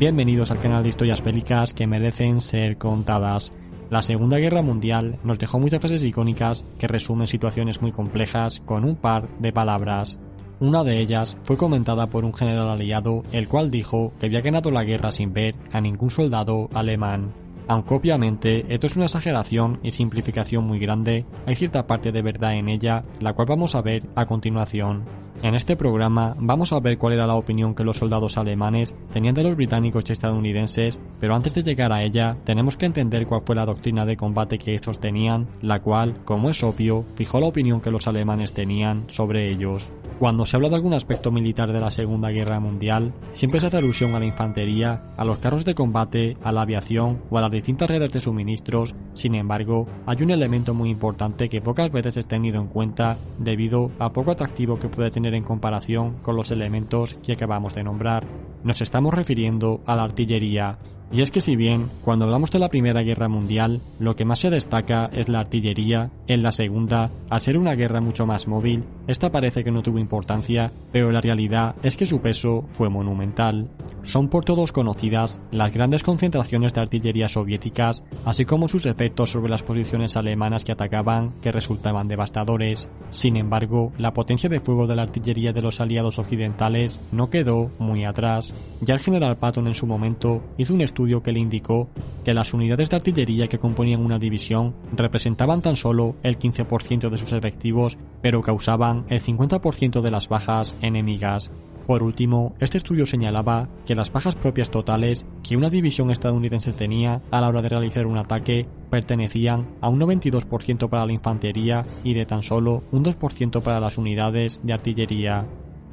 Bienvenidos al canal de historias bélicas que merecen ser contadas. La Segunda Guerra Mundial nos dejó muchas frases icónicas que resumen situaciones muy complejas con un par de palabras. Una de ellas fue comentada por un general aliado, el cual dijo que había ganado la guerra sin ver a ningún soldado alemán. Aunque obviamente esto es una exageración y simplificación muy grande, hay cierta parte de verdad en ella, la cual vamos a ver a continuación. En este programa vamos a ver cuál era la opinión que los soldados alemanes tenían de los británicos y estadounidenses, pero antes de llegar a ella tenemos que entender cuál fue la doctrina de combate que estos tenían, la cual, como es obvio, fijó la opinión que los alemanes tenían sobre ellos. Cuando se habla de algún aspecto militar de la Segunda Guerra Mundial, siempre se hace alusión a la infantería, a los carros de combate, a la aviación o a las distintas redes de suministros, sin embargo, hay un elemento muy importante que pocas veces es tenido en cuenta debido a poco atractivo que puede tener en comparación con los elementos que acabamos de nombrar. Nos estamos refiriendo a la artillería, y es que si bien, cuando hablamos de la Primera Guerra Mundial, lo que más se destaca es la artillería, en la Segunda, al ser una guerra mucho más móvil, esta parece que no tuvo importancia, pero la realidad es que su peso fue monumental. Son por todos conocidas las grandes concentraciones de artillería soviéticas, así como sus efectos sobre las posiciones alemanas que atacaban, que resultaban devastadores. Sin embargo, la potencia de fuego de la artillería de los aliados occidentales no quedó muy atrás. Ya el general Patton en su momento hizo un estudio que le indicó que las unidades de artillería que componían una división representaban tan solo el 15% de sus efectivos, pero causaban el 50% de las bajas enemigas. Por último, este estudio señalaba que las bajas propias totales que una división estadounidense tenía a la hora de realizar un ataque pertenecían a un 92% para la infantería y de tan solo un 2% para las unidades de artillería.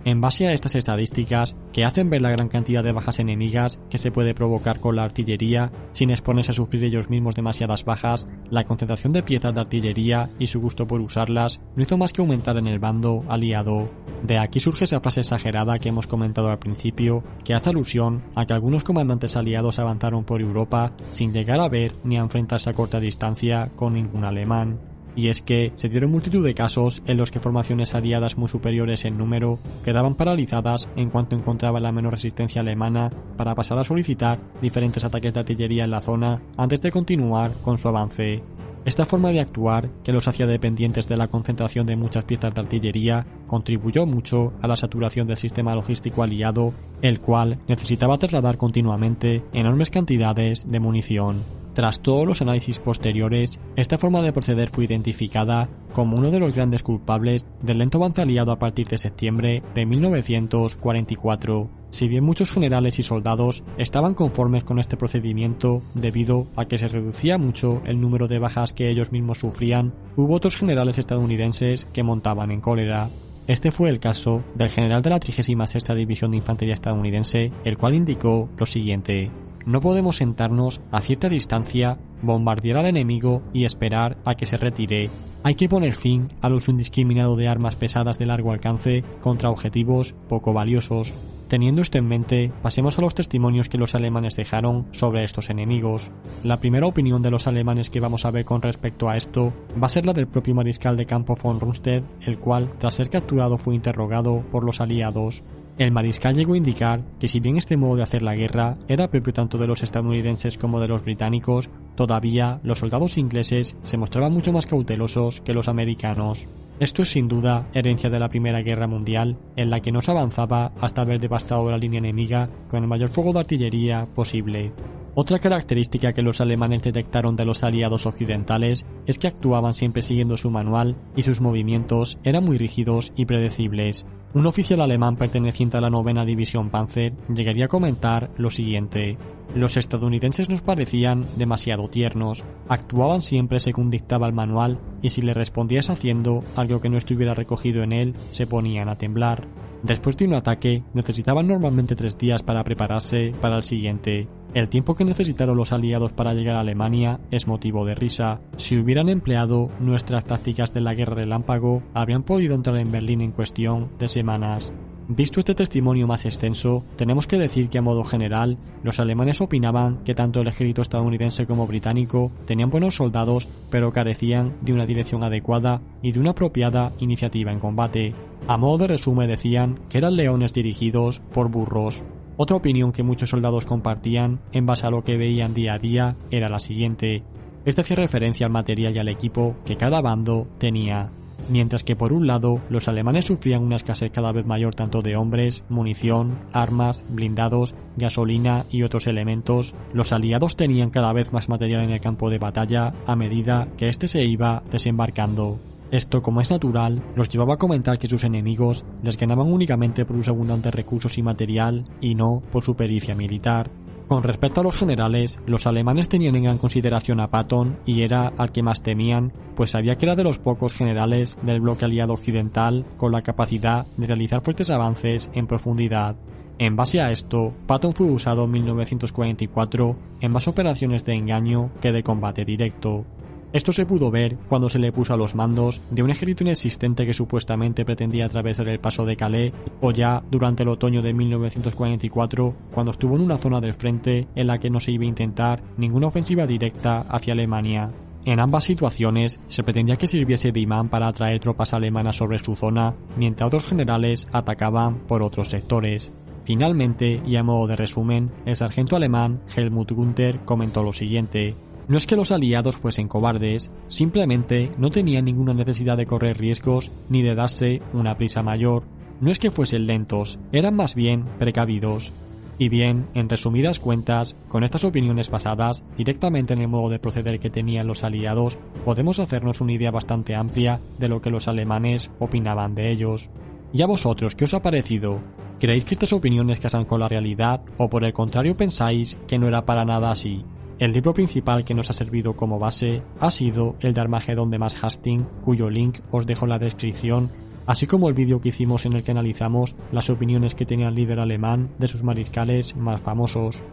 En base a estas estadísticas, que hacen ver la gran cantidad de bajas enemigas que se puede provocar con la artillería sin exponerse a sufrir ellos mismos demasiadas bajas, la concentración de piezas de artillería y su gusto por usarlas no hizo más que aumentar en el bando aliado. De aquí surge esa frase exagerada que hemos comentado al principio, que hace alusión a que algunos comandantes aliados avanzaron por Europa sin llegar a ver ni a enfrentarse a corta distancia con ningún alemán y es que se dieron multitud de casos en los que formaciones aliadas muy superiores en número quedaban paralizadas en cuanto encontraban la menor resistencia alemana para pasar a solicitar diferentes ataques de artillería en la zona antes de continuar con su avance. Esta forma de actuar, que los hacía dependientes de la concentración de muchas piezas de artillería, contribuyó mucho a la saturación del sistema logístico aliado, el cual necesitaba trasladar continuamente enormes cantidades de munición. Tras todos los análisis posteriores, esta forma de proceder fue identificada como uno de los grandes culpables del lento avance aliado a partir de septiembre de 1944. Si bien muchos generales y soldados estaban conformes con este procedimiento debido a que se reducía mucho el número de bajas que ellos mismos sufrían, hubo otros generales estadounidenses que montaban en cólera. Este fue el caso del general de la 36 División de Infantería estadounidense, el cual indicó lo siguiente. No podemos sentarnos a cierta distancia, bombardear al enemigo y esperar a que se retire. Hay que poner fin al uso indiscriminado de armas pesadas de largo alcance contra objetivos poco valiosos. Teniendo esto en mente, pasemos a los testimonios que los alemanes dejaron sobre estos enemigos. La primera opinión de los alemanes que vamos a ver con respecto a esto va a ser la del propio mariscal de campo von Rundstedt, el cual, tras ser capturado, fue interrogado por los aliados. El mariscal llegó a indicar que si bien este modo de hacer la guerra era propio tanto de los estadounidenses como de los británicos, todavía los soldados ingleses se mostraban mucho más cautelosos que los americanos. Esto es sin duda herencia de la Primera Guerra Mundial, en la que no se avanzaba hasta haber devastado la línea enemiga con el mayor fuego de artillería posible. Otra característica que los alemanes detectaron de los aliados occidentales es que actuaban siempre siguiendo su manual y sus movimientos eran muy rígidos y predecibles. Un oficial alemán perteneciente a la novena división Panzer llegaría a comentar lo siguiente. Los estadounidenses nos parecían demasiado tiernos, actuaban siempre según dictaba el manual y si le respondías haciendo algo que no estuviera recogido en él, se ponían a temblar. Después de un ataque, necesitaban normalmente tres días para prepararse para el siguiente. El tiempo que necesitaron los aliados para llegar a Alemania es motivo de risa. Si hubieran empleado nuestras tácticas de la guerra relámpago, habrían podido entrar en Berlín en cuestión de semanas. Visto este testimonio más extenso, tenemos que decir que a modo general, los alemanes opinaban que tanto el ejército estadounidense como británico tenían buenos soldados, pero carecían de una dirección adecuada y de una apropiada iniciativa en combate. A modo de resumen decían que eran leones dirigidos por burros. Otra opinión que muchos soldados compartían, en base a lo que veían día a día, era la siguiente. Este hacía referencia al material y al equipo que cada bando tenía mientras que por un lado los alemanes sufrían una escasez cada vez mayor tanto de hombres, munición, armas, blindados, gasolina y otros elementos, los aliados tenían cada vez más material en el campo de batalla a medida que éste se iba desembarcando. Esto, como es natural, los llevaba a comentar que sus enemigos les ganaban únicamente por sus abundantes recursos y material y no por su pericia militar, con respecto a los generales, los alemanes tenían en gran consideración a Patton y era al que más temían, pues sabía que era de los pocos generales del bloque aliado occidental con la capacidad de realizar fuertes avances en profundidad. En base a esto, Patton fue usado en 1944 en más operaciones de engaño que de combate directo. Esto se pudo ver cuando se le puso a los mandos de un ejército inexistente que supuestamente pretendía atravesar el paso de Calais o ya durante el otoño de 1944 cuando estuvo en una zona del frente en la que no se iba a intentar ninguna ofensiva directa hacia Alemania. En ambas situaciones se pretendía que sirviese de imán para atraer tropas alemanas sobre su zona, mientras otros generales atacaban por otros sectores. Finalmente, y a modo de resumen, el sargento alemán Helmut Gunther comentó lo siguiente no es que los aliados fuesen cobardes, simplemente no tenían ninguna necesidad de correr riesgos ni de darse una prisa mayor. No es que fuesen lentos, eran más bien precavidos. Y bien, en resumidas cuentas, con estas opiniones basadas directamente en el modo de proceder que tenían los aliados, podemos hacernos una idea bastante amplia de lo que los alemanes opinaban de ellos. ¿Y a vosotros qué os ha parecido? ¿Creéis que estas opiniones casan con la realidad o por el contrario pensáis que no era para nada así? El libro principal que nos ha servido como base ha sido el de Armagedón de Max Hastings, cuyo link os dejo en la descripción, así como el vídeo que hicimos en el que analizamos las opiniones que tenía el líder alemán de sus mariscales más famosos.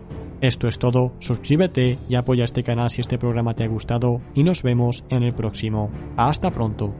Esto es todo, suscríbete y apoya este canal si este programa te ha gustado y nos vemos en el próximo. Hasta pronto.